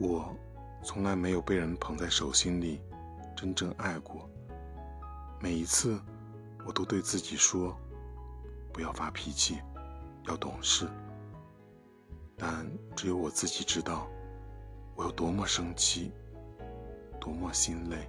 我从来没有被人捧在手心里真正爱过。每一次我都对自己说不要发脾气要懂事。但只有我自己知道我有多么生气多么心累。